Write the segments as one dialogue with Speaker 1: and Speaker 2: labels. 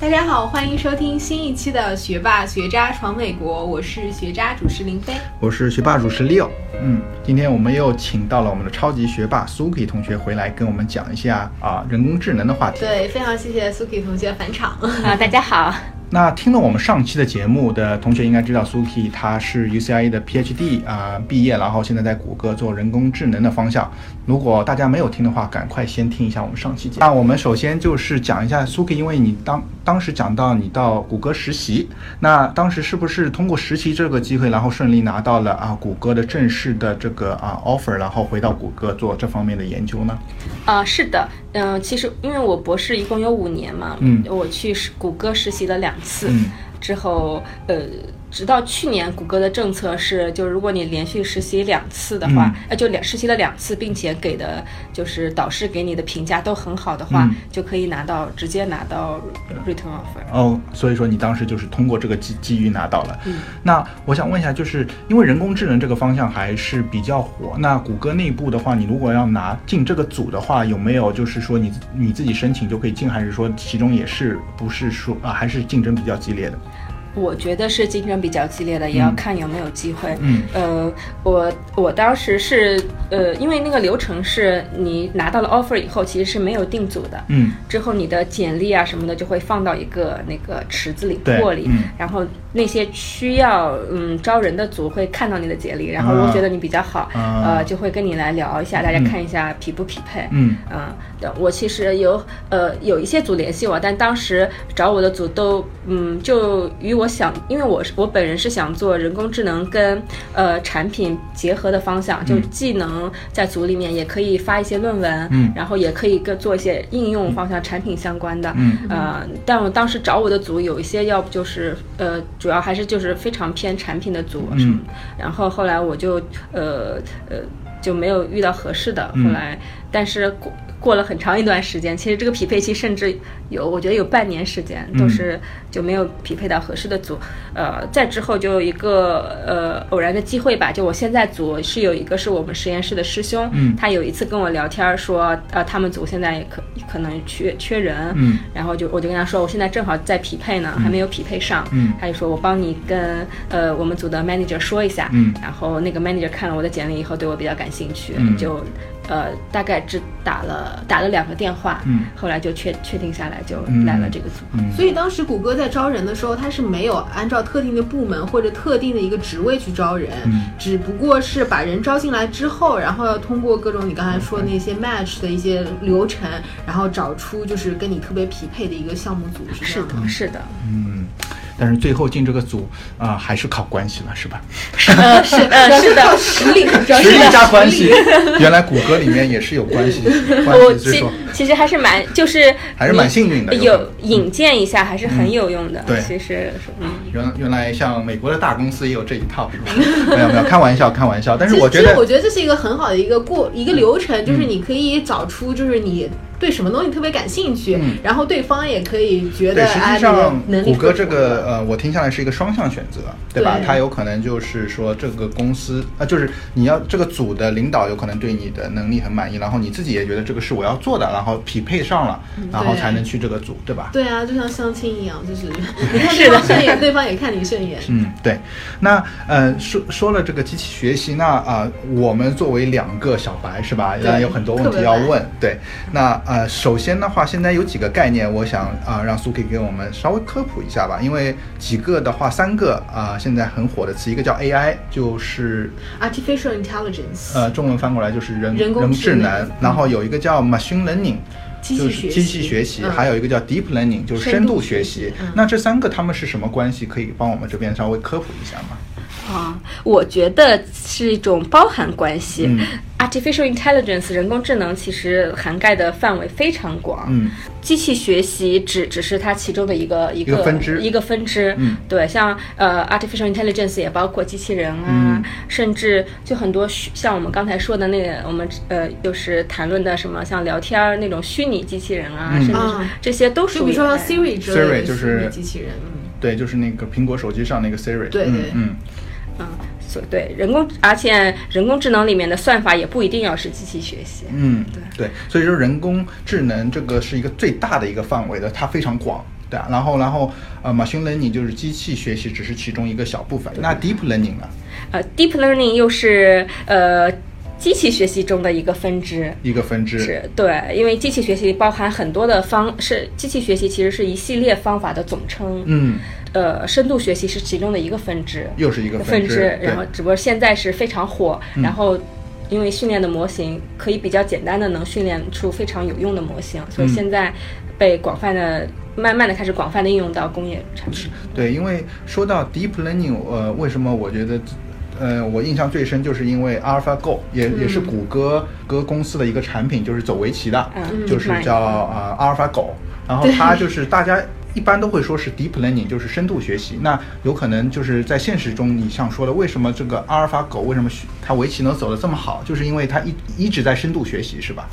Speaker 1: 大家好，欢迎收听新一期的《学霸学渣闯美国》，我是学渣主持林飞，
Speaker 2: 我是学霸主持 Leo。嗯，今天我们又请到了我们的超级学霸 Suki 同学回来跟我们讲一下啊人工智能的话题。
Speaker 1: 对，非常谢谢 Suki 同学返场
Speaker 3: 啊，大家好。
Speaker 2: 那听了我们上期的节目的同学应该知道，Suki 他是 UCIA 的 PhD 啊毕业，然后现在在谷歌做人工智能的方向。如果大家没有听的话，赶快先听一下我们上期节目。那我们首先就是讲一下 Suki，因为你当当时讲到你到谷歌实习，那当时是不是通过实习这个机会，然后顺利拿到了啊谷歌的正式的这个啊 offer，然后回到谷歌做这方面的研究呢？
Speaker 3: 啊，是的，嗯，其实因为我博士一共有五年嘛，嗯，我去谷歌实习了两次，嗯之后呃。直到去年，谷歌的政策是，就如果你连续实习两次的话，呃，就两实习了两次，并且给的就是导师给你的评价都很好的话，就可以拿到直接拿到 return offer。
Speaker 2: 哦，所以说你当时就是通过这个机机遇拿到了。嗯。那我想问一下，就是因为人工智能这个方向还是比较火，那谷歌内部的话，你如果要拿进这个组的话，有没有就是说你你自己申请就可以进，还是说其中也是不是说啊，还是竞争比较激烈的？
Speaker 3: 我觉得是竞争比较激烈的，也要看有没有机会。嗯，呃，我我当时是呃，因为那个流程是你拿到了 offer 以后，其实是没有定组的。嗯，之后你的简历啊什么的就会放到一个那个池子里、破里，然后那些需要嗯招人的组会看到你的简历，然后如果觉得你比较好，呃，就会跟你来聊一下，大家看一下匹不匹配。嗯，啊，我其实有呃有一些组联系我，但当时找我的组都嗯就与。我想，因为我是我本人是想做人工智能跟呃产品结合的方向，就既能在组里面也可以发一些论文，嗯，然后也可以跟做一些应用方向产品相关的，嗯，呃，但我当时找我的组有一些要不就是呃主要还是就是非常偏产品的组，嗯，然后后来我就呃呃就没有遇到合适的，后来但是过。了很长一段时间，其实这个匹配期甚至有，我觉得有半年时间都是就没有匹配到合适的组。呃，再之后就有一个呃偶然的机会吧，就我现在组是有一个是我们实验室的师兄，他有一次跟我聊天说，呃，他们组现在可可能缺缺人，然后就我就跟他说，我现在正好在匹配呢，还没有匹配上，他就说我帮你跟呃我们组的 manager 说一下，然后那个 manager 看了我的简历以后，对我比较感兴趣，就。呃，大概只打了打了两个电话，嗯，后来就确确定下来，就来了这个组。
Speaker 1: 所以当时谷歌在招人的时候，他是没有按照特定的部门或者特定的一个职位去招人，只不过是把人招进来之后，然后要通过各种你刚才说那些 match 的一些流程，然后找出就是跟你特别匹配的一个项目组，
Speaker 3: 是的，是的，
Speaker 2: 嗯。但是最后进这个组啊，还是靠关系了，是吧？
Speaker 3: 是的，是的，
Speaker 1: 实力，
Speaker 2: 实力加关系。原来谷歌里面也是有关系，关系
Speaker 3: 其其实还是蛮，就是
Speaker 2: 还是蛮幸运的，
Speaker 3: 有引荐一下还是很有用的。
Speaker 2: 对，
Speaker 3: 其实
Speaker 2: 嗯，原原来像美国的大公司也有这一套，是吧？没有没有，开玩笑，开玩笑。但是我觉得，
Speaker 1: 我觉得这是一个很好的一个过一个流程，就是你可以找出，就是你。对什么东西特别感兴趣，然后对方也可以觉得。
Speaker 2: 实际上，谷歌这个呃，我听下来是一个双向选择，对吧？它有可能就是说这个公司啊，就是你要这个组的领导有可能对你的能力很满意，然后你自己也觉得这个是我要做的，然后匹配上了，然后才能去这个组，对吧？
Speaker 1: 对啊，就像相亲一样，就是 你看对方顺眼，对方也看你顺眼。
Speaker 2: 嗯，对。那呃，说说了这个机器学习，那啊，我们作为两个小白是吧？然有很多问题要问，对，那。呃，首先的话，现在有几个概念，我想啊，让苏 K 给我们稍微科普一下吧。因为几个的话，三个啊，现在很火的词，一个叫 AI，就是
Speaker 1: artificial intelligence，
Speaker 2: 呃，中文翻过来就是人人工智能。然后有一个叫 machine learning，就是机器学习。还有一个叫 deep learning，就是深度学习。那这三个他们是什么关系？可以帮我们这边稍微科普一下吗？
Speaker 3: 啊，我觉得是一种包含关系。Artificial intelligence 人工智能其实涵盖的范围非常广。嗯，机器学习只只是它其中的一个
Speaker 2: 一个分支，
Speaker 3: 一个分支。嗯，对，像呃 Artificial intelligence 也包括机器人啊，甚至就很多像我们刚才说的那个，我们呃就是谈论的什么像聊天儿那种虚拟机器人啊，甚至这些都属于。
Speaker 1: 比如说 Siri 之类
Speaker 2: 的虚
Speaker 1: 拟机器人。
Speaker 2: 对，就是那个苹果手机上那个 Siri。
Speaker 1: 对对
Speaker 2: 嗯。
Speaker 3: 嗯，所对人工，而且人工智能里面的算法也不一定要是机器学习。
Speaker 2: 嗯，对对，所以说人工智能这个是一个最大的一个范围的，它非常广。对啊，然后然后呃，machine learning 就是机器学习只是其中一个小部分，那 deep learning 呢？
Speaker 3: 呃，deep learning 又是呃。机器学习中的一个分支，
Speaker 2: 一个分支
Speaker 3: 是对，因为机器学习包含很多的方，是机器学习其实是一系列方法的总称。
Speaker 2: 嗯，
Speaker 3: 呃，深度学习是其中的一个分支，
Speaker 2: 又是一个
Speaker 3: 分
Speaker 2: 支。
Speaker 3: 然后，只不过现在是非常火，然后因为训练的模型可以比较简单的能训练出非常有用的模型，所以现在被广泛的、慢慢的开始广泛的应用到工业产品。
Speaker 2: 对，因为说到 deep learning，呃，为什么我觉得？呃，我印象最深就是因为 AlphaGo 也也是谷歌歌公司的一个产品，就是走围棋的，就是叫啊 AlphaGo。然后它就是大家一般都会说是 deep learning，就是深度学习。那有可能就是在现实中，你像说的，为什么这个阿尔法狗为什么它围棋能走得这么好，就是因为它一一直在深度学习，是吧？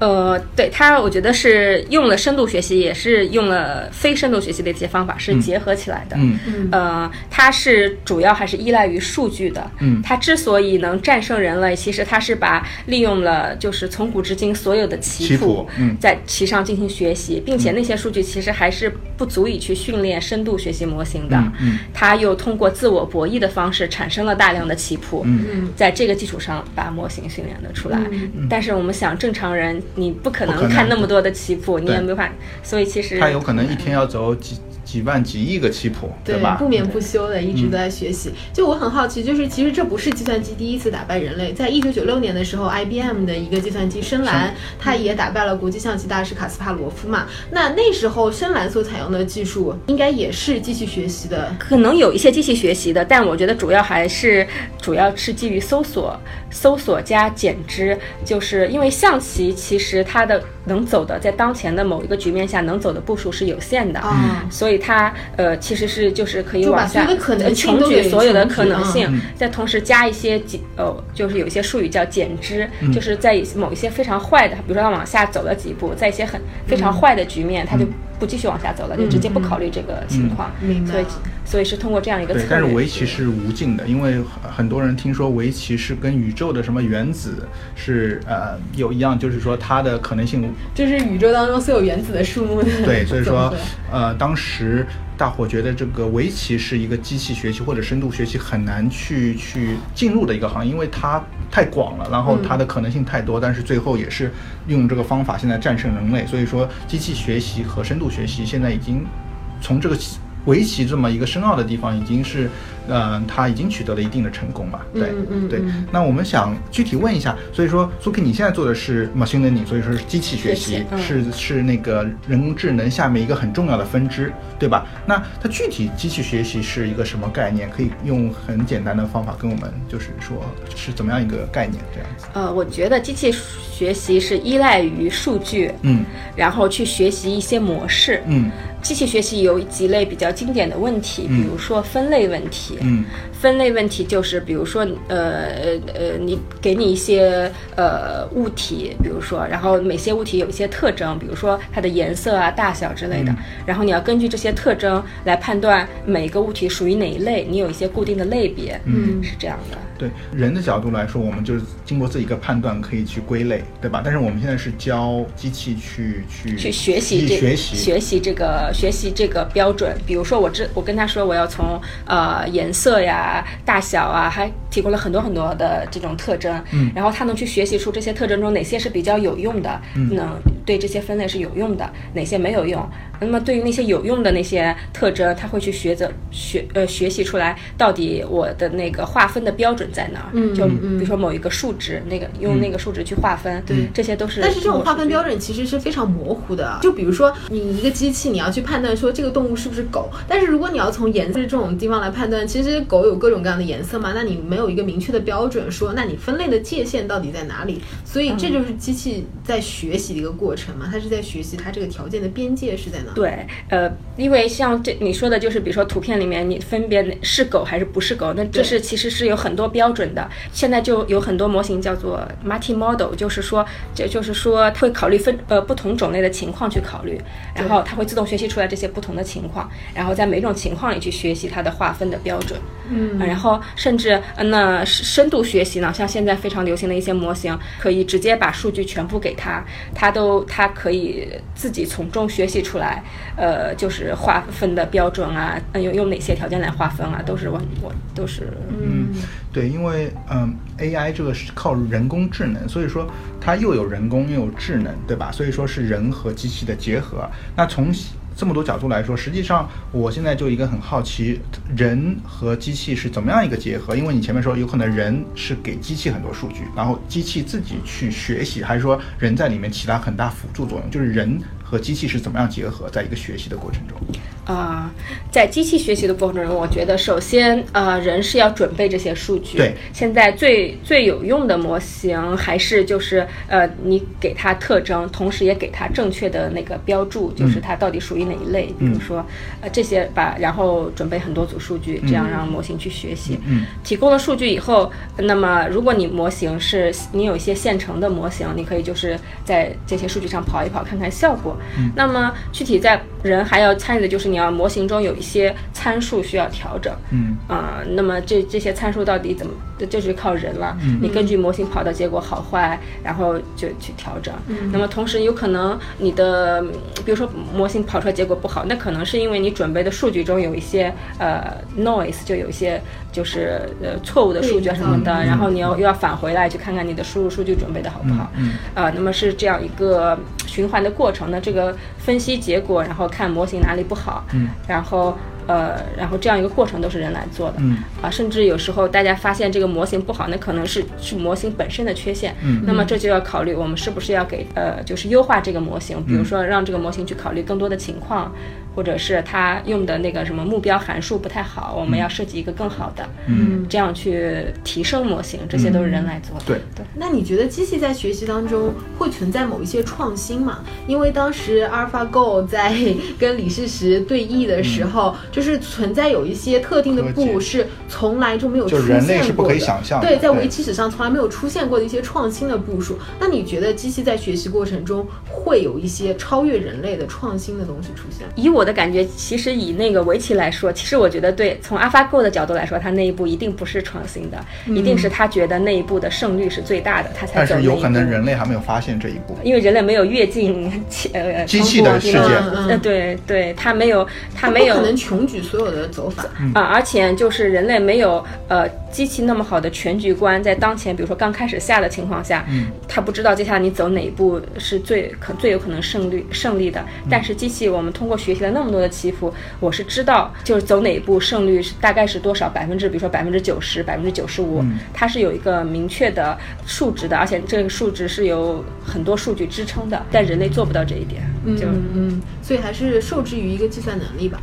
Speaker 3: 呃，对它，我觉得是用了深度学习，也是用了非深度学习的一些方法，是结合起来的。
Speaker 2: 嗯
Speaker 3: 嗯。呃，它是主要还是依赖于数据的。
Speaker 2: 嗯。
Speaker 3: 它之所以能战胜人类，其实它是把利用了就是从古至今所有的棋谱，在棋上进行学习，并且那些数据其实还是不足以去训练深度学习模型的。
Speaker 2: 嗯。
Speaker 3: 它又通过自我博弈的方式产生了大量的棋谱。
Speaker 2: 嗯。
Speaker 3: 在这个基础上把模型训练了出来。
Speaker 2: 嗯。
Speaker 3: 但是我们想，正常人。你不可能看那么多的棋谱，你也没法，所以其实
Speaker 2: 他有可能一天要走几。几万几亿个棋谱，
Speaker 1: 对
Speaker 2: 吧？
Speaker 1: 不眠不休的一直都在学习。就我很好奇，就是其实这不是计算机第一次打败人类。在一九九六年的时候，IBM 的一个计算机深蓝，它也打败了国际象棋大师卡斯帕罗夫嘛。那那时候深蓝所采用的技术，应该也是机器学习的。
Speaker 3: 可能有一些机器学习的，但我觉得主要还是主要是基于搜索、搜索加减支。就是因为象棋其实它的能走的，在当前的某一个局面下能走的步数是有限的，所以。它呃其实是就是可以往下穷举所有的可能性，再同时加一些减呃就是有一些术语叫减支，就是在某一些非常坏的，比如说它往下走了几步，在一些很非常坏的局面，它就。不继续往下走了，就直接不考虑这个情况。所以，所以是通过这样一个。
Speaker 2: 对，但是围棋是无尽的，因为很多人听说围棋是跟宇宙的什么原子是呃有一样，就是说它的可能性。
Speaker 1: 就是宇宙当中所有原子的数目。
Speaker 2: 对，所以说呃，当时大伙觉得这个围棋是一个机器学习或者深度学习很难去去进入的一个行业，因为它太广了，然后它的可能性太多，但是最后也是用这个方法现在战胜人类。所以说，机器学习和深度。学习现在已经从这个围棋这么一个深奥的地方，已经是。嗯，他已经取得了一定的成功吧？对，对。那我们想具体问一下，所以说苏 k 你现在做的是 machine learning，所以说是机器学习，是是那个人工智能下面一个很重要的分支，对吧？那它具体机器学习是一个什么概念？可以用很简单的方法跟我们就是说是怎么样一个概念这样子？
Speaker 3: 呃，我觉得机器学习是依赖于数据，
Speaker 2: 嗯，
Speaker 3: 然后去学习一些模式，
Speaker 2: 嗯。
Speaker 3: 机器学习有几类比较经典的问题，比如说分类问题。
Speaker 2: 嗯，
Speaker 3: 分类问题就是，比如说，呃呃，你给你一些呃物体，比如说，然后每些物体有一些特征，比如说它的颜色啊、大小之类的，然后你要根据这些特征来判断每一个物体属于哪一类，你有一些固定的类别，
Speaker 2: 嗯，
Speaker 3: 是这样的。
Speaker 2: 对人的角度来说，我们就是经过自己一个判断可以去归类，对吧？但是我们现在是教机器去去
Speaker 3: 去学习
Speaker 2: 这
Speaker 3: 学
Speaker 2: 习
Speaker 3: 学习这个学习这个标准。比如说，我这我跟他说我要从呃颜色呀、大小啊，还提供了很多很多的这种特征，
Speaker 2: 嗯，
Speaker 3: 然后他能去学习出这些特征中哪些是比较有用的，能对这些分类是有用的，哪些没有用。那么对于那些有用的那些特征，他会去学着学呃学习出来，到底我的那个划分的标准在哪儿？
Speaker 1: 嗯，
Speaker 3: 就比如说某一个数值，那个用那个数值去划分，
Speaker 1: 对，
Speaker 3: 这些都是。
Speaker 1: 但是这种划分标准其实是非常模糊的。就比如说你一个机器，你要去判断说这个动物是不是狗，但是如果你要从颜色这种地方来判断，其实狗有各种各样的颜色嘛，那你没有一个明确的标准，说那你分类的界限到底在哪里？所以这就是机器在学习的一个过程嘛，它是在学习它这个条件的边界是在哪。
Speaker 3: 对，呃，因为像这你说的，就是比如说图片里面你分别是狗还是不是狗，那这是其实是有很多标准的。现在就有很多模型叫做 multi model，就是说，就就是说会考虑分呃不同种类的情况去考虑，然后它会自动学习出来这些不同的情况，然后在每种情况里去学习它的划分的标准。嗯，然后甚至那深度学习呢，像现在非常流行的一些模型，可以直接把数据全部给它，它都它可以自己从中学习出来，呃，就是划分的标准啊，用用哪些条件来划分啊，都是我我都是
Speaker 2: 嗯，对，因为嗯，AI 这个是靠人工智能，所以说它又有人工又有智能，对吧？所以说是人和机器的结合。那从这么多角度来说，实际上我现在就一个很好奇，人和机器是怎么样一个结合？因为你前面说有可能人是给机器很多数据，然后机器自己去学习，还是说人在里面起到很大辅助作用？就是人。和机器是怎么样结合，在一个学习的过程中？
Speaker 3: 啊，在机器学习的过程中，我觉得首先，呃，人是要准备这些数据。
Speaker 2: 对。
Speaker 3: 现在最最有用的模型还是就是，呃，你给它特征，同时也给它正确的那个标注，就是它到底属于哪一类。比如说，呃，这些把然后准备很多组数据，这样让模型去学习。
Speaker 2: 嗯。
Speaker 3: 提供了数据以后，那么如果你模型是你有一些现成的模型，你可以就是在这些数据上跑一跑，看看效果。嗯那么具体在人还要参与的就是你要模型中有一些参数需要调整，
Speaker 2: 嗯
Speaker 3: 啊，那么这这些参数到底怎么，就是靠人了。嗯你根据模型跑的结果好坏，然后就去调整。嗯那么同时有可能你的，比如说模型跑出来结果不好，那可能是因为你准备的数据中有一些呃 noise，就有一些就是呃错误的数据啊什么的，然后你要又要返回来去看看你的输入数据准备的好不好。啊，那么是这样一个循环的过程那，这个。分析结果，然后看模型哪里不好，
Speaker 2: 嗯，
Speaker 3: 然后呃，然后这样一个过程都是人来做的，
Speaker 2: 嗯，
Speaker 3: 啊，甚至有时候大家发现这个模型不好，那可能是是模型本身的缺陷，
Speaker 2: 嗯，
Speaker 3: 那么这就要考虑我们是不是要给呃，就是优化这个模型，比如说让这个模型去考虑更多的情况。或者是他用的那个什么目标函数不太好，我们要设计一个更好的，
Speaker 2: 嗯，
Speaker 3: 这样去提升模型，这些都是人来做的。
Speaker 2: 对
Speaker 3: 对。
Speaker 1: 那你觉得机器在学习当中会存在某一些创新吗？因为当时 AlphaGo 在跟李世石对弈的时候，就是存在有一些特定的步是从来就没有出现过
Speaker 2: 的，
Speaker 1: 对，在围棋史上从来没有出现过的一些创新的步数。那你觉得机器在学习过程中会有一些超越人类的创新的东西出现？
Speaker 3: 以我的感觉，其实以那个围棋来说，其实我觉得对，从 AlphaGo 的角度来说，它那一步一定不是创新的，一定是他觉得那一步的胜率是最大的，他才走
Speaker 2: 但是有可能人类还没有发现这一步，
Speaker 3: 因为人类没有跃进 呃
Speaker 2: 机器的世界，
Speaker 3: 呃对对，他没有他没有
Speaker 1: 可能穷举所有的走法。
Speaker 3: 啊，而且就是人类没有呃机器那么好的全局观，在当前比如说刚开始下的情况下，他不知道接下来你走哪一步是最可最有可能胜率胜利的，但是机器我们通过学习了。那么多的棋谱，我是知道，就是走哪一步胜率是大概是多少百分之，比如说百分之九十、百分之九十五，它是有一个明确的数值的，而且这个数值是由很多数据支撑的，但人类做不到这一点，就
Speaker 1: 嗯，所以还是受制于一个计算能力吧。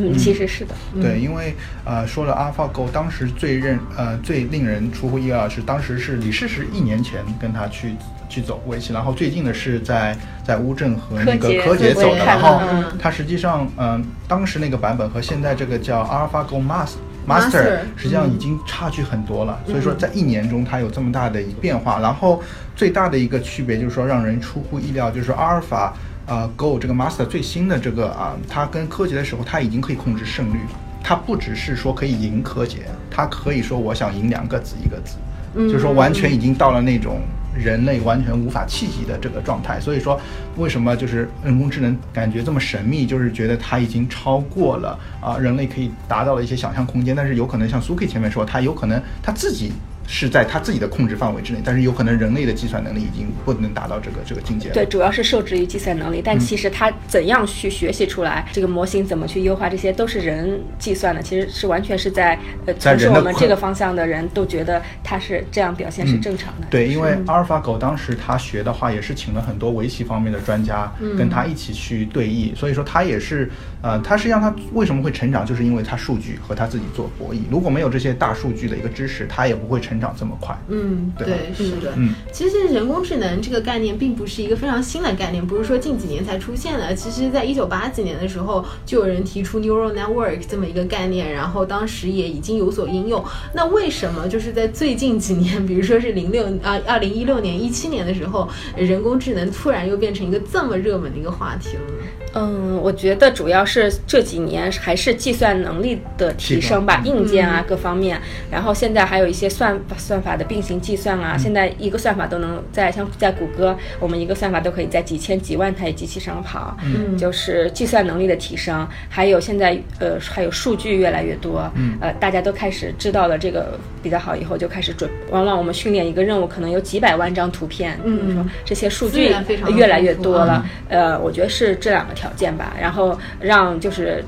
Speaker 3: 嗯，其实是的。
Speaker 2: 对，因为呃，说了 AlphaGo，当时最认呃最令人出乎意料是，当时是李世石一年前跟他去去走围棋，然后最近的是在在乌镇和那个柯洁走的，然后他实际上嗯，当时那个版本和现在这个叫 AlphaGo Master Master 实际上已经差距很多了，所以说在一年中它有这么大的一变化，然后最大的一个区别就是说让人出乎意料，就是阿尔法。呃，Go 这个 Master 最新的这个啊，它跟柯洁的时候，它已经可以控制胜率了。它不只是说可以赢柯洁，它可以说我想赢两个子一个子，就是说完全已经到了那种人类完全无法企及的这个状态。所以说，为什么就是人工智能感觉这么神秘，就是觉得它已经超过了啊人类可以达到的一些想象空间。但是有可能像苏 K 前面说，它有可能它自己。是在他自己的控制范围之内，但是有可能人类的计算能力已经不能达到这个这个境界了。
Speaker 3: 对，主要是受制于计算能力，但其实他怎样去学习出来这个模型，怎么去优化，这些都是人计算的。其实是完全是在呃从事我们这个方向的人都觉得他是这样表现是正常的。
Speaker 2: 对，因为阿尔法狗当时他学的话，也是请了很多围棋方面的专家跟他一起去对弈，所以说他也是呃，他实际上他为什么会成长，就是因为他数据和他自己做博弈。如果没有这些大数据的一个知识，他也不会成。长这么快，
Speaker 1: 嗯，对，是的，
Speaker 2: 嗯，
Speaker 1: 其实人工智能这个概念并不是一个非常新的概念，不是说近几年才出现的。其实，在一九八几年的时候，就有人提出 neural network 这么一个概念，然后当时也已经有所应用。那为什么就是在最近几年，比如说是零六啊，二零一六年、一七年的时候，人工智能突然又变成一个这么热门的一个话题了呢？
Speaker 3: 嗯，我觉得主要是这几年还是计算能力的提升吧，硬件啊各方面。然后现在还有一些算算法的并行计算啊，现在一个算法都能在像在谷歌，我们一个算法都可以在几千几万台机器上跑，嗯就是计算能力的提升。还有现在呃还有数据越来越多，呃大家都开始知道了这个比较好以后就开始准。往往我们训练一个任务可能有几百万张图片，嗯，说这些数据越来越多了。呃，我觉得是这两个。条件吧，然后让就是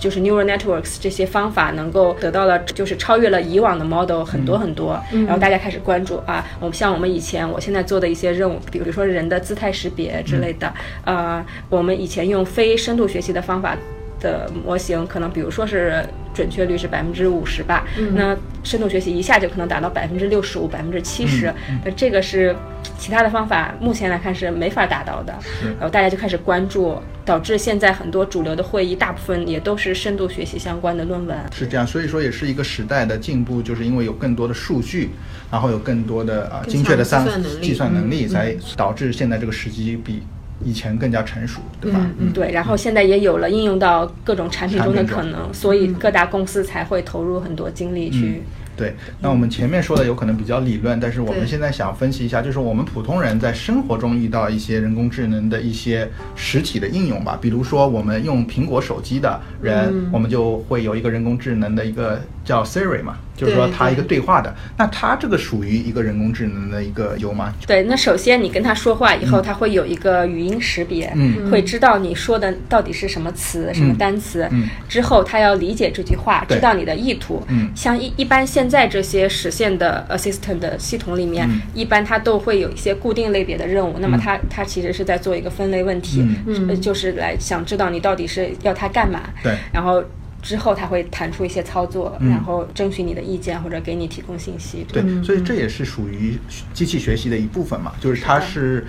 Speaker 3: 就是 neural networks 这些方法能够得到了，就是超越了以往的 model 很多很多，然后大家开始关注啊，我们像我们以前我现在做的一些任务，比如说人的姿态识别之类的，呃，我们以前用非深度学习的方法的模型，可能比如说是。准确率是百分之五十吧，那深度学习一下就可能达到百分之六十五、百分之七十，那这个是其他的方法目前来看是没法达到的。然后大家就开始关注，导致现在很多主流的会议大部分也都是深度学习相关的论文。
Speaker 2: 是这样，所以说也是一个时代的进步，就是因为有更多的数据，然后有更多的啊精确的算计算能力，才导致现在这个时机比。以前更加成熟，对吧？
Speaker 3: 嗯，对。然后现在也有了应用到各种产品中的可能，所以各大公司才会投入很多精力去。
Speaker 2: 对，那我们前面说的有可能比较理论，但是我们现在想分析一下，就是我们普通人在生活中遇到一些人工智能的一些实体的应用吧。比如说，我们用苹果手机的人，我们就会有一个人工智能的一个叫 Siri 嘛。就是说，它一个对话的，那它这个属于一个人工智能的一个有吗？
Speaker 3: 对，那首先你跟他说话以后，它会有一个语音识别，
Speaker 2: 嗯，
Speaker 3: 会知道你说的到底是什么词、什么单词。嗯，之后他要理解这句话，知道你的意图。
Speaker 2: 嗯，
Speaker 3: 像一一般现在这些实现的 assistant 的系统里面，一般它都会有一些固定类别的任务。那么它它其实是在做一个分类问题，
Speaker 2: 嗯，
Speaker 3: 就是来想知道你到底是要它干嘛。
Speaker 2: 对，
Speaker 3: 然后。之后它会弹出一些操作，然后征询你的意见或者给你提供信息。
Speaker 2: 对，所以这也是属于机器学习的一部分嘛，就是它是，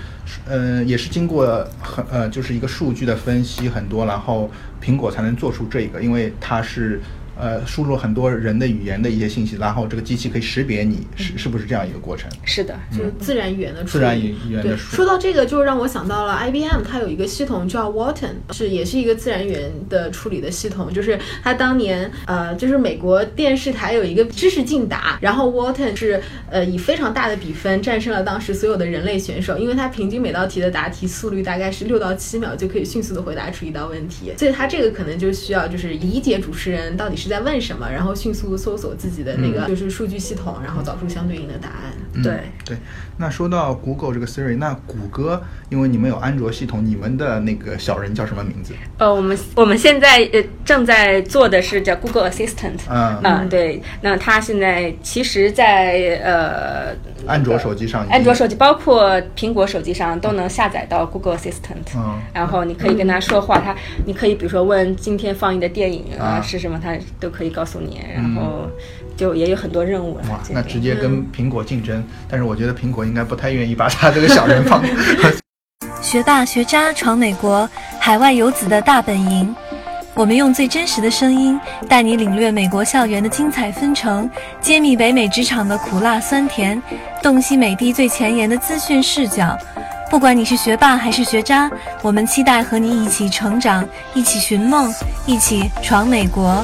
Speaker 2: 呃，也是经过很呃，就是一个数据的分析很多，然后苹果才能做出这个，因为它是。呃，输入很多人的语言的一些信息，然后这个机器可以识别你是是不是这样一个过程？
Speaker 3: 是的，
Speaker 1: 就是自然语言的
Speaker 2: 自然语言的。
Speaker 1: 说到这个，就让我想到了 IBM，它有一个系统叫 Watson，是也是一个自然语言的处理的系统。就是它当年呃，就是美国电视台有一个知识竞答，然后 Watson 是呃以非常大的比分战胜了当时所有的人类选手，因为它平均每道题的答题速率大概是六到七秒就可以迅速的回答出一道问题，所以它这个可能就需要就是理解主持人到底是。在问什么，然后迅速搜索自己的那个就是数据系统，然后找出相对应的答案。
Speaker 3: 对
Speaker 2: 对。那说到 Google 这个 Siri，那谷歌因为你们有安卓系统，你们的那个小人叫什么名字？
Speaker 3: 呃，我们我们现在呃正在做的是叫 Google Assistant。
Speaker 2: 嗯
Speaker 3: 嗯，对。那它现在其实，在呃
Speaker 2: 安卓手机上，
Speaker 3: 安卓手机包括苹果手机上都能下载到 Google Assistant。
Speaker 2: 嗯。
Speaker 3: 然后你可以跟他说话，他你可以比如说问今天放映的电影啊是什么，他。都可以告诉你，然后就也有很多任务。
Speaker 2: 哇，那直接跟苹果竞争，但是我觉得苹果应该不太愿意把他这个小人放。
Speaker 4: 学霸学渣闯美国，海外游子的大本营。我们用最真实的声音带你领略美国校园的精彩纷呈，揭秘北美职场的苦辣酸甜，洞悉美的最前沿的资讯视角。不管你是学霸还是学渣，我们期待和你一起成长，一起寻梦，一起闯美国。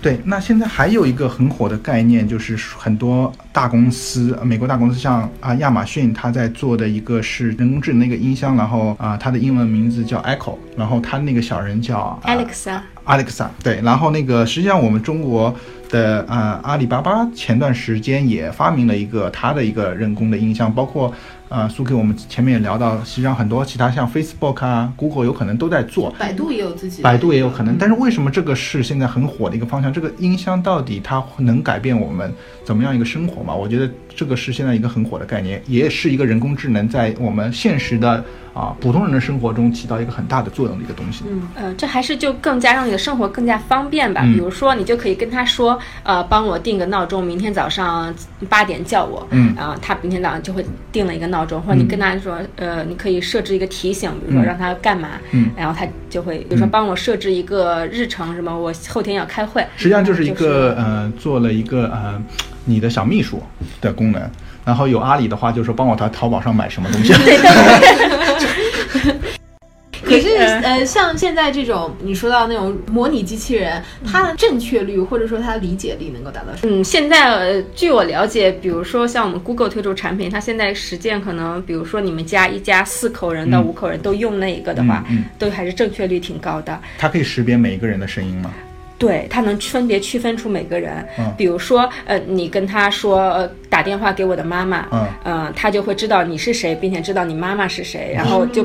Speaker 2: 对，那现在还有一个很火的概念，就是很多大公司，美国大公司像啊亚马逊，它在做的一个是人工智能的一个音箱，然后啊它的英文名字叫 Echo，然后它那个小人叫
Speaker 3: Alexa。
Speaker 2: Alexa，对，然后那个实际上我们中国的啊阿里巴巴前段时间也发明了一个它的一个人工的音箱，包括。啊，苏 K，我们前面也聊到，实际上很多其他像 Facebook 啊、Google 有可能都在做，
Speaker 1: 百度也有自己，
Speaker 2: 百度也有可能。但是为什么这个是现在很火的一个方向？这个音箱到底它能改变我们怎么样一个生活嘛？我觉得这个是现在一个很火的概念，也是一个人工智能在我们现实的。啊，普通人的生活中起到一个很大的作用的一个东西。
Speaker 3: 嗯，呃，这还是就更加让你的生活更加方便吧。比如说，你就可以跟他说，呃，帮我定个闹钟，明天早上八点叫我。
Speaker 2: 嗯，
Speaker 3: 然后他明天早上就会定了一个闹钟，或者你跟他说，呃，你可以设置一个提醒，比如说让他干嘛。
Speaker 2: 嗯，
Speaker 3: 然后他就会，比如说帮我设置一个日程，什么我后天要开会。
Speaker 2: 实际上就是一个呃，做了一个呃，你的小秘书的功能。然后有阿里的话，就是说帮我在淘宝上买什么东西。
Speaker 3: 对对对。
Speaker 1: 可是呃，像现在这种你说到那种模拟机器人，它的正确率或者说它的理解力能够达到什么？
Speaker 3: 嗯，现在据我了解，比如说像我们 Google 推出产品，它现在实践可能，比如说你们家一家四口人到五口人都用那一个的话，都还是正确率挺高的。
Speaker 2: 它可以识别每一个人的声音吗？
Speaker 3: 对，它能分别区分出每个人。嗯，比如说，呃，你跟他说打电话给我的妈妈，嗯，呃，他就会知道你是谁，并且知道你妈妈是谁，然后就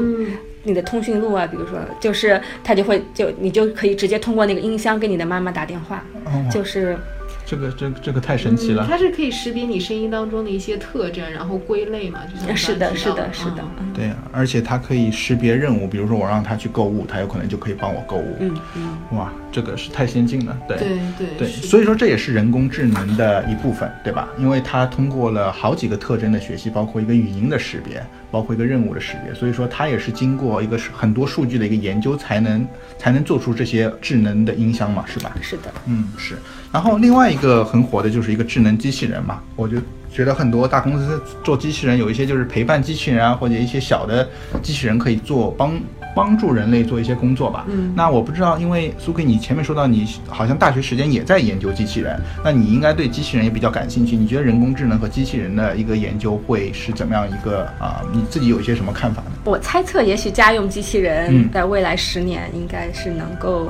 Speaker 3: 你的通讯录啊，比如说，就是他就会就你就可以直接通过那个音箱给你的妈妈打电话，就是。
Speaker 2: 这个这这个太神奇了，
Speaker 1: 它是可以识别你声音当中的一些特征，然后归类嘛，就像
Speaker 3: 是的，是的，是的，
Speaker 2: 对，而且它可以识别任务，比如说我让它去购物，它有可能就可以帮我购物，
Speaker 3: 嗯嗯，
Speaker 2: 哇，这个是太先进了，对
Speaker 1: 对
Speaker 2: 对对，所以说这也是人工智能的一部分，对吧？因为它通过了好几个特征的学习，包括一个语音的识别。包括一个任务的识别，所以说它也是经过一个很多数据的一个研究，才能才能做出这些智能的音箱嘛，是吧？
Speaker 3: 是的，
Speaker 2: 嗯是。然后另外一个很火的就是一个智能机器人嘛，我就觉得很多大公司做机器人，有一些就是陪伴机器人啊，或者一些小的机器人可以做帮。帮助人类做一些工作吧。嗯，那我不知道，因为苏克，你前面说到你好像大学时间也在研究机器人，那你应该对机器人也比较感兴趣。你觉得人工智能和机器人的一个研究会是怎么样一个啊？你自己有一些什么看法呢？
Speaker 3: 我猜测，也许家用机器人在未来十年应该是能够。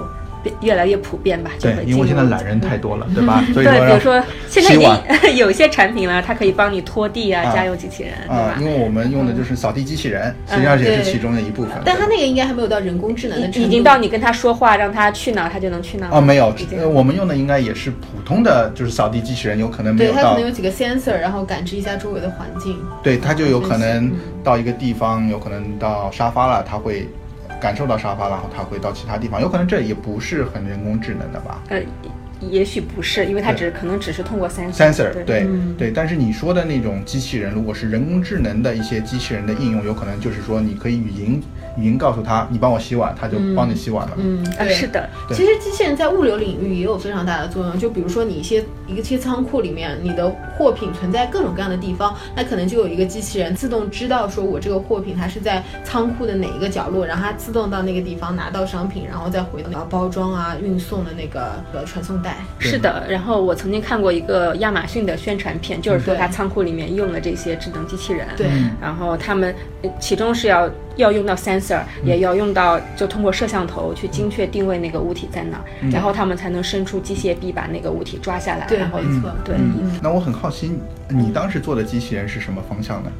Speaker 3: 越来越普遍吧，
Speaker 2: 对，因为现在懒人太多了，对吧？对，
Speaker 3: 比如说现在已经 有些产品了，它可以帮你拖地啊，家用机器人，
Speaker 2: 啊，因为我们用的就是扫地机器人，实际上也是其中的一部分。
Speaker 1: 但它那个应该还没有到人工智能的，
Speaker 3: 已经到你跟它说话，让它去哪，它就能去哪。
Speaker 2: 哦，没有，我们用的应该也是普通的，就是扫地机器人，有可能没有到。
Speaker 1: 它可能有几个 sensor，然后感知一下周围的环境。
Speaker 2: 对，它就有可能到一个地方，有可能到沙发了，它会。感受到沙发，然后它会到其他地方，有可能这也不是很人工智能的吧？
Speaker 3: 呃，也许不是，因为它只可能只是通过 sensor。
Speaker 2: sensor 对对，但是你说的那种机器人，如果是人工智能的一些机器人的应用，有可能就是说你可以语音。语音告诉他，你帮我洗碗，他就帮你洗碗了。
Speaker 1: 嗯，
Speaker 3: 啊，是的。
Speaker 1: 其实机器人在物流领域也有非常大的作用。就比如说你一些一个些仓库里面，你的货品存在各种各样的地方，那可能就有一个机器人自动知道说我这个货品它是在仓库的哪一个角落，然后它自动到那个地方拿到商品，然后再回到包装啊、运送的那个呃传送带。
Speaker 3: 是的。然后我曾经看过一个亚马逊的宣传片，就是说它仓库里面用了这些智能机器人。
Speaker 1: 对。
Speaker 3: 然后他们其中是要。要用到 sensor，也要用到，就通过摄像头去精确定位那个物体在哪，然后他们才能伸出机械臂把那个物体抓下来。
Speaker 1: 然后，
Speaker 3: 没错。对。
Speaker 2: 那我很好奇，你当时做的机器人是什么方向呢？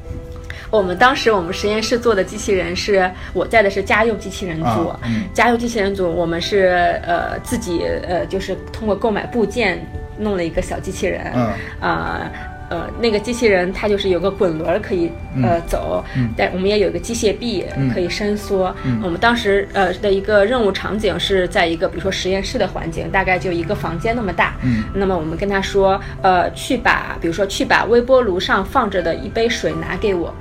Speaker 3: 我们当时我们实验室做的机器人是，我在的是家用机器人组。家用机器人组，我们是呃自己呃就是通过购买部件弄了一个小机器人。嗯。啊。呃，那个机器人它就是有个滚轮可以呃走，但我们也有一个机械臂可以伸缩。我们当时呃的一个任务场景是在一个比如说实验室的环境，大概就一个房间那么大。那么我们跟他说，呃，去把比如说去把微波炉上放着的一杯水拿给我，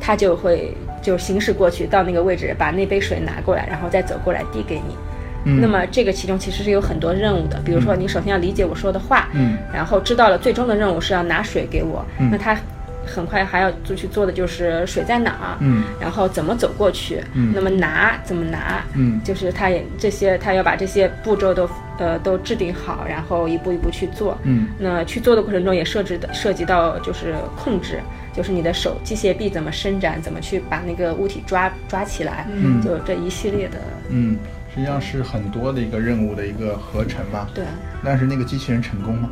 Speaker 3: 他就会就行驶过去到那个位置，把那杯水拿过来，然后再走过来递给你。那么这个其中其实是有很多任务的，比如说你首先要理解我说的话，嗯，然后知道了最终的任务是要拿水给我，那他很快还要就去做的就是水在哪儿，嗯，然后怎么走过去，嗯，那么拿怎么拿，嗯，就是他也这些他要把这些步骤都呃都制定好，然后一步一步去做，嗯，那去做的过程中也设置的涉及到就是控制，就是你的手机械臂怎么伸展，怎么去把那个物体抓抓起来，嗯，就这一系列的，
Speaker 2: 嗯。实际上是很多的一个任务的一个合成吧。
Speaker 3: 对。
Speaker 2: 但是那个机器人成功吗？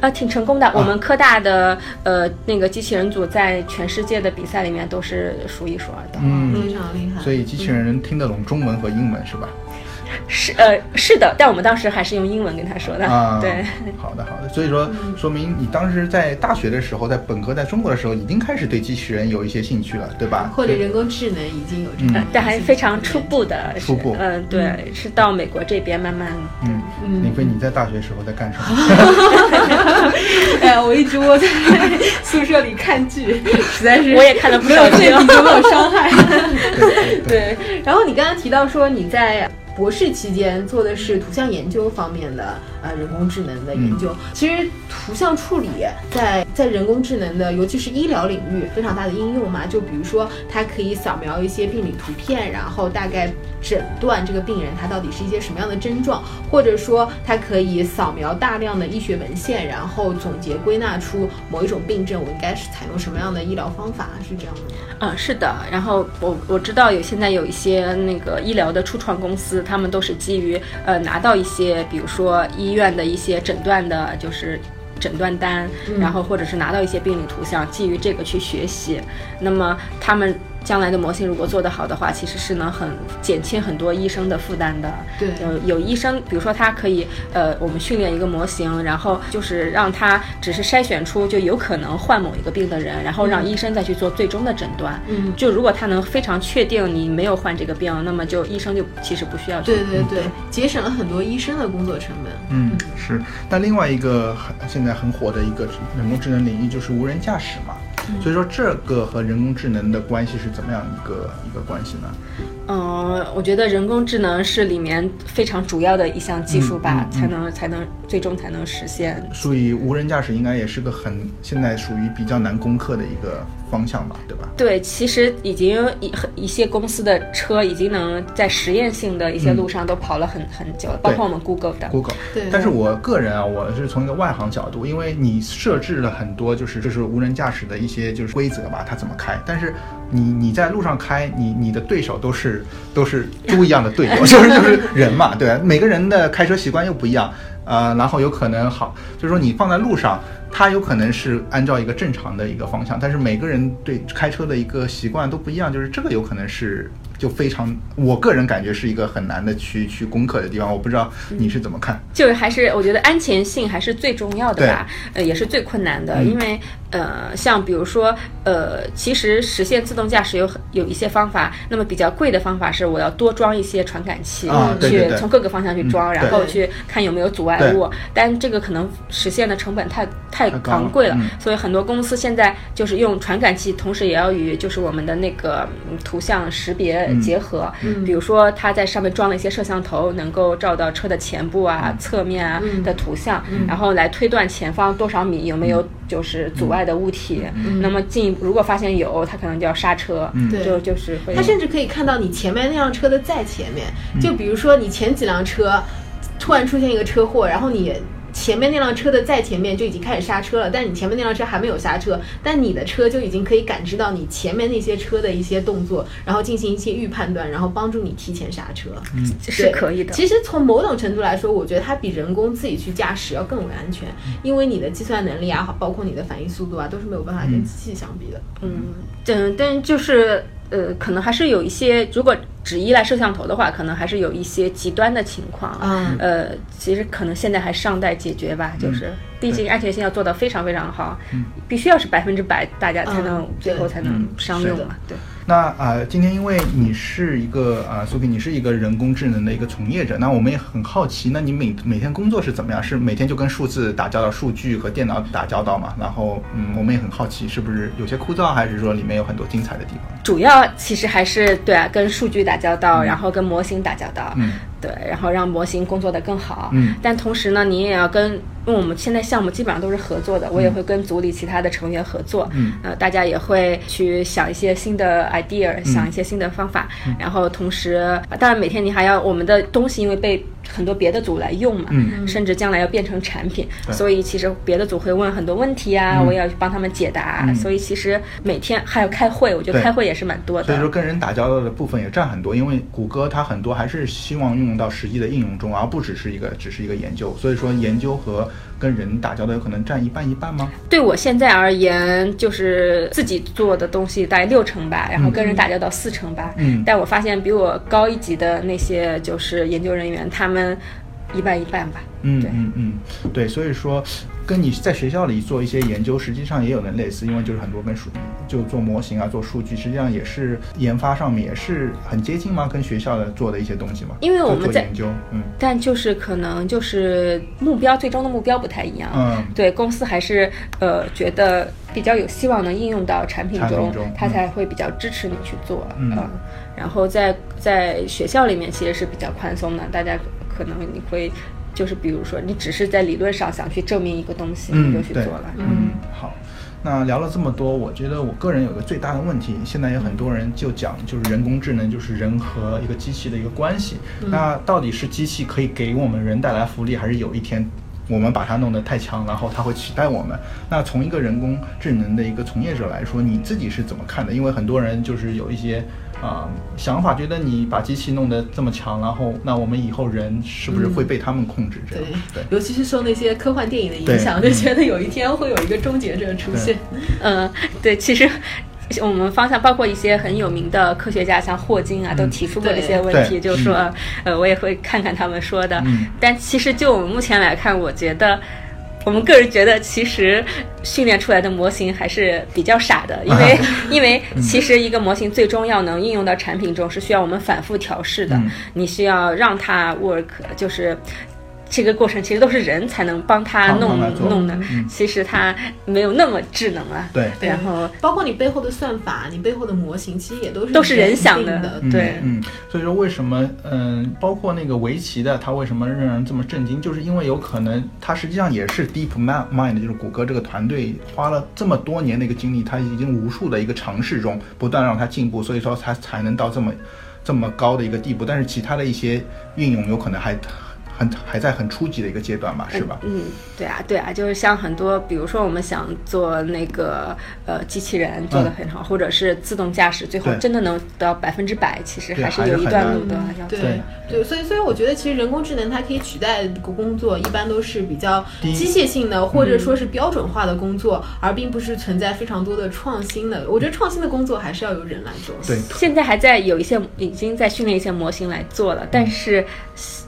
Speaker 3: 啊，挺成功的。我们科大的呃那个机器人组在全世界的比赛里面都是数一数二的。
Speaker 1: 嗯，非常厉害。
Speaker 2: 所以机器人能听得懂中文和英文是吧？
Speaker 3: 是呃是的，但我们当时还是用英文跟他说的。啊，对，
Speaker 2: 好的好的，所以说说明你当时在大学的时候，在本科在中国的时候，已经开始对机器人有一些兴趣了，对吧？
Speaker 1: 或者人工智能已经有这个，
Speaker 3: 但还非常初步的。
Speaker 2: 初步，
Speaker 3: 嗯，对，是到美国这边慢慢。
Speaker 2: 嗯嗯，林飞，你在大学时候在干什么？
Speaker 1: 哎呀，我一直窝在 宿舍里看剧，实在是
Speaker 3: 我也看了不少剧，
Speaker 1: 没有伤害。对，然后你刚刚提到说你在。博士期间做的是图像研究方面的呃人工智能的研究。其实图像处理在在人工智能的，尤其是医疗领域非常大的应用嘛。就比如说，它可以扫描一些病理图片，然后大概诊断这个病人他到底是一些什么样的症状，或者说它可以扫描大量的医学文献，然后总结归纳出某一种病症，我应该是采用什么样的医疗方法，是这样的吗？
Speaker 3: 嗯，是的。然后我我知道有现在有一些那个医疗的初创公司，他们都是基于呃拿到一些，比如说医院的一些诊断的，就是诊断单，然后或者是拿到一些病理图像，基于这个去学习，那么他们。将来的模型如果做得好的话，其实是能很减轻很多医生的负担的。
Speaker 1: 对，
Speaker 3: 有有医生，比如说他可以，呃，我们训练一个模型，然后就是让他只是筛选出就有可能患某一个病的人，然后让医生再去做最终的诊断。
Speaker 1: 嗯，
Speaker 3: 就如果他能非常确定你没有患这个病，那么就医生就其实不需要。
Speaker 1: 对对对，节省了很多医生的工作成本。
Speaker 2: 嗯，是。那另外一个很现在很火的一个人工智能领域就是无人驾驶嘛。所以说，这个和人工智能的关系是怎么样一个一个关系呢？
Speaker 3: 嗯，我觉得人工智能是里面非常主要的一项技术吧，才能才能最终才能实现。
Speaker 2: 所以无人驾驶应该也是个很现在属于比较难攻克的一个方向吧，对吧？
Speaker 3: 对，其实已经一一些公司的车已经能在实验性的一些路上都跑了很很久了，包括我们 Google 的
Speaker 2: Google。
Speaker 1: 对。
Speaker 2: 但是我个人啊，我是从一个外行角度，因为你设置了很多就是就是无人驾驶的一些就是规则吧，它怎么开，但是。你你在路上开，你你的对手都是都是猪一样的队友，就是就是人嘛，对每个人的开车习惯又不一样，呃，然后有可能好，就是说你放在路上，他有可能是按照一个正常的一个方向，但是每个人对开车的一个习惯都不一样，就是这个有可能是。就非常，我个人感觉是一个很难的去去攻克的地方，我不知道你是怎么看。
Speaker 3: 就是还是我觉得安全性还是最重要的吧，呃，也是最困难的，因为呃，像比如说呃，其实实现自动驾驶有有一些方法，那么比较贵的方法是我要多装一些传感器，去从各个方向去装，然后去看有没有阻碍物，但这个可能实现的成本太太昂贵了，所以很多公司现在就是用传感器，同时也要与就是我们的那个图像识别。结合，比如说它在上面装了一些摄像头，能够照到车的前部啊、侧面啊的图像，然后来推断前方多少米有没有就是阻碍的物体。那么进一步如果发现有，它可能就要刹车，就就是会。
Speaker 1: 它甚至可以看到你前面那辆车的在前面，就比如说你前几辆车突然出现一个车祸，然后你。前面那辆车的在前面就已经开始刹车了，但是你前面那辆车还没有刹车，但你的车就已经可以感知到你前面那些车的一些动作，然后进行一些预判断，然后帮助你提前刹车。
Speaker 3: 嗯，是可以的。
Speaker 1: 其实从某种程度来说，我觉得它比人工自己去驾驶要更为安全，因为你的计算能力啊，包括你的反应速度啊，都是没有办法跟机器相比的。
Speaker 3: 嗯，嗯，但就是。呃，可能还是有一些，如果只依赖摄像头的话，可能还是有一些极端的情况。
Speaker 1: 嗯，
Speaker 3: 呃，其实可能现在还尚待解决吧，就是毕竟安全性要做到非常非常好，必须要是百分之百，大家才能最后才能商用嘛，对。
Speaker 2: 那啊，今天因为你是一个啊，苏比，你是一个人工智能的一个从业者，那我们也很好奇，那你每每天工作是怎么样？是每天就跟数字打交道、数据和电脑打交道嘛？然后，嗯，我们也很好奇，是不是有些枯燥，还是说里面有很多精彩的地方？
Speaker 3: 主要其实还是对啊，跟数据打交道，然后跟模型打交道，
Speaker 2: 嗯，
Speaker 3: 对，然后让模型工作的更好，
Speaker 2: 嗯，
Speaker 3: 但同时呢，你也要跟。因为我们现在项目基本上都是合作的，我也会跟组里其他的成员合作，
Speaker 2: 嗯，
Speaker 3: 呃，大家也会去想一些新的 idea，想一些新的方法，然后同时，当然每天你还要我们的东西，因为被很多别的组来用嘛，
Speaker 2: 嗯，
Speaker 3: 甚至将来要变成产品，所以其实别的组会问很多问题啊，我也要去帮他们解答，所以其实每天还要开会，我觉得开会也是蛮多的。
Speaker 2: 所以说跟人打交道的部分也占很多，因为谷歌它很多还是希望运用到实际的应用中，而不只是一个只是一个研究，所以说研究和。跟人打交道有可能占一半一半吗？
Speaker 3: 对我现在而言，就是自己做的东西大概六成吧，然后跟人打交道四成吧。
Speaker 2: 嗯，
Speaker 3: 但我发现比我高一级的那些就是研究人员，他们一半一半吧。
Speaker 2: 嗯嗯嗯，对，所以说。跟你在学校里做一些研究，实际上也有点类似，因为就是很多跟数就做模型啊，做数据，实际上也是研发上面也是很接近吗？跟学校的做的一些东西吗？
Speaker 3: 因为我们在
Speaker 2: 研究，嗯，
Speaker 3: 但就是可能就是目标最终的目标不太一样，
Speaker 2: 嗯，
Speaker 3: 对公司还是呃觉得比较有希望能应用到
Speaker 2: 产
Speaker 3: 品中，他才会比较支持你去做，
Speaker 2: 嗯，
Speaker 3: 然后在在学校里面其实是比较宽松的，大家可能你会。就是比如说你只是在理论上想去证明一个东西，你就去做了。
Speaker 2: 嗯，好。那聊了这么多，我觉得我个人有个最大的问题，现在有很多人就讲，就是人工智能就是人和一个机器的一个关系。那到底是机器可以给我们人带来福利，还是有一天我们把它弄得太强，然后它会取代我们？那从一个人工智能的一个从业者来说，你自己是怎么看的？因为很多人就是有一些。啊，想法觉得你把机器弄得这么强，然后那我们以后人是不是会被他们控制？这样
Speaker 1: 对，尤其是受那些科幻电影的影响，就觉得有一天会有一个终结者出现。
Speaker 3: 嗯，对，其实我们方向包括一些很有名的科学家，像霍金啊，都提出过这些问题，就是说，呃，我也会看看他们说的。但其实就我们目前来看，我觉得。我们个人觉得，其实训练出来的模型还是比较傻的，因为因为其实一个模型最终要能应用到产品中，是需要我们反复调试的，你需要让它 work，就是。这个过程其实都是人才能帮他弄弄的，其实他没有那么智能了。
Speaker 2: 对，
Speaker 3: 然后
Speaker 1: 包括你背后的算法，你背后的模型，其实也都是
Speaker 3: 都是
Speaker 1: 人
Speaker 3: 想的。对，
Speaker 2: 嗯，所以说为什么嗯，包括那个围棋的，他为什么让人这么震惊？就是因为有可能他实际上也是 Deep Mind，就是谷歌这个团队花了这么多年的一个精力，他已经无数的一个尝试中不断让它进步，所以说它才能到这么这么高的一个地步。但是其他的一些应用有可能还。很还在很初级的一个阶段吧，是吧？
Speaker 3: 嗯，对啊，对啊，就是像很多，比如说我们想做那个呃机器人做的很好，或者是自动驾驶，最后真的能到百分之百，其实还是有一段路的。
Speaker 1: 对对，所以所以我觉得其实人工智能它可以取代工作，一般都是比较机械性的，或者说是标准化的工作，而并不是存在非常多的创新的。我觉得创新的工作还是要由人来做。
Speaker 2: 对，
Speaker 3: 现在还在有一些已经在训练一些模型来做了，但是。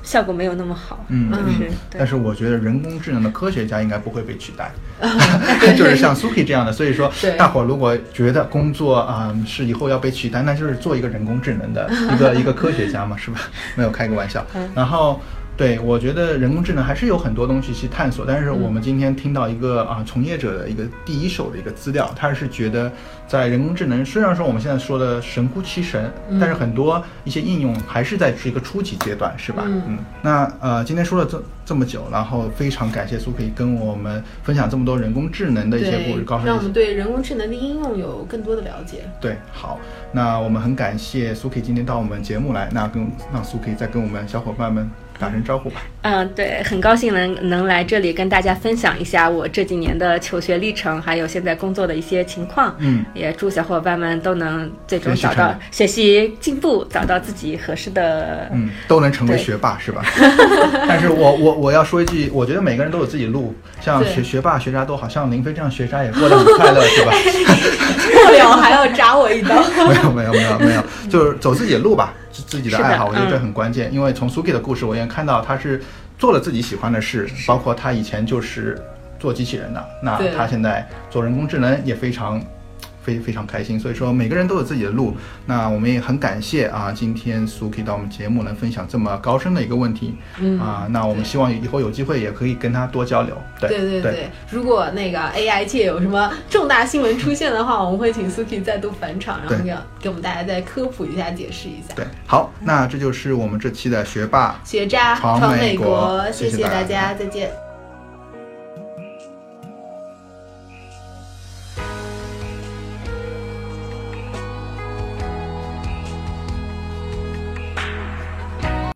Speaker 3: 效果没有那么好，嗯，是，
Speaker 2: 但是我觉得人工智能的科学家应该不会被取代，就是像 Suki 这样的，所以说 大伙如果觉得工作啊是以后要被取代，那就是做一个人工智能的一个一个科学家嘛，是吧？没有开个玩笑，然后。对，我觉得人工智能还是有很多东西去探索，但是我们今天听到一个啊从业者的一个第一手的一个资料，他是觉得在人工智能虽然说我们现在说的神乎其神，但是很多一些应用还是在是一个初级阶段，是吧？嗯，那呃今天说了这这么久，然后非常感谢苏可以跟我们分享这么多人工智能的一些故事，告诉
Speaker 1: 让我们对人工智能的应用有更多的了解。
Speaker 2: 对，好，那我们很感谢苏可以今天到我们节目来，那跟让苏可以再跟我们小伙伴们。打声招呼吧。
Speaker 3: 嗯，对，很高兴能能来这里跟大家分享一下我这几年的求学历程，还有现在工作的一些情况。嗯，也祝小伙伴们都能最终找到学习进步，找到自己合适的。
Speaker 2: 嗯，都能成为学霸是吧？但是我我我要说一句，我觉得每个人都有自己路，像学学霸学渣都好像林飞这样学渣也过得很快乐是吧？
Speaker 1: 过了还要扎我一刀？
Speaker 2: 没有没有没有没有，就是走自己的路吧。自己的爱好，我觉得这很关键。因为从 Suki 的故事，我也看到他是做了自己喜欢的事，包括他以前就是做机器人的，那他现在做人工智能也非常。非非常开心，所以说每个人都有自己的路。那我们也很感谢啊，今天 Suki 到我们节目能分享这么高深的一个问题。嗯啊，那我们希望以后有机会也可以跟他多交流。对
Speaker 1: 对对，如果那个 AI 界有什么重大新闻出现的话，我们会请 Suki 再度返场，然后给给我们大家再科普一下、解释一下。
Speaker 2: 对，好，那这就是我们这期的学霸
Speaker 1: 学渣
Speaker 2: 闯
Speaker 1: 美
Speaker 2: 国，
Speaker 1: 谢
Speaker 2: 谢
Speaker 1: 大家，再见。